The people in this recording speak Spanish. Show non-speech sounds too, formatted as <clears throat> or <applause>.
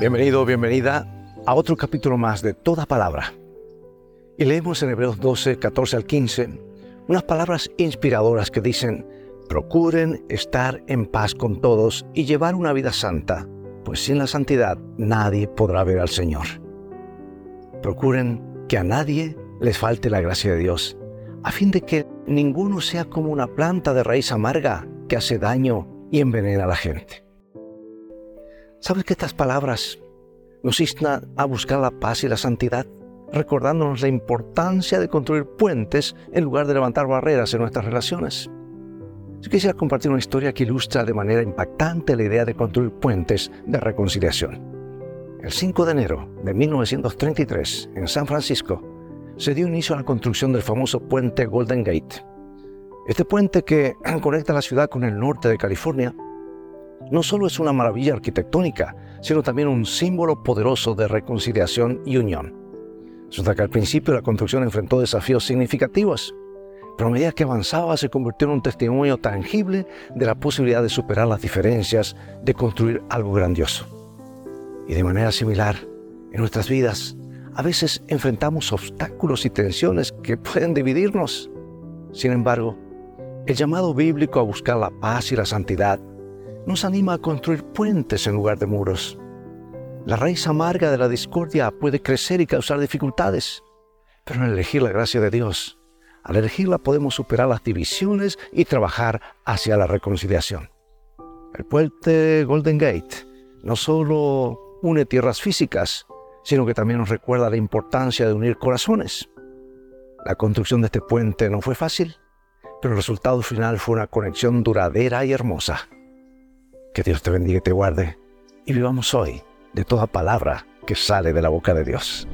Bienvenido, bienvenida a otro capítulo más de Toda Palabra. Y leemos en Hebreos 12, 14 al 15 unas palabras inspiradoras que dicen, procuren estar en paz con todos y llevar una vida santa, pues sin la santidad nadie podrá ver al Señor. Procuren que a nadie les falte la gracia de Dios, a fin de que ninguno sea como una planta de raíz amarga que hace daño y envenena a la gente. ¿Sabes que estas palabras nos instan a buscar la paz y la santidad, recordándonos la importancia de construir puentes en lugar de levantar barreras en nuestras relaciones? Yo quisiera compartir una historia que ilustra de manera impactante la idea de construir puentes de reconciliación. El 5 de enero de 1933, en San Francisco, se dio inicio a la construcción del famoso puente Golden Gate. Este puente que <clears throat> conecta la ciudad con el norte de California no solo es una maravilla arquitectónica, sino también un símbolo poderoso de reconciliación y unión. Resulta que principio la construcción enfrentó desafíos significativos, pero a medida que avanzaba se convirtió en un testimonio tangible de la posibilidad de superar las diferencias, de construir algo grandioso. Y de manera similar, en nuestras vidas, a veces enfrentamos obstáculos y tensiones que pueden dividirnos. Sin embargo, el llamado bíblico a buscar la paz y la santidad nos anima a construir puentes en lugar de muros. La raíz amarga de la discordia puede crecer y causar dificultades, pero al elegir la gracia de Dios, al elegirla podemos superar las divisiones y trabajar hacia la reconciliación. El puente Golden Gate no solo une tierras físicas, sino que también nos recuerda la importancia de unir corazones. La construcción de este puente no fue fácil, pero el resultado final fue una conexión duradera y hermosa. Que Dios te bendiga y te guarde y vivamos hoy de toda palabra que sale de la boca de Dios.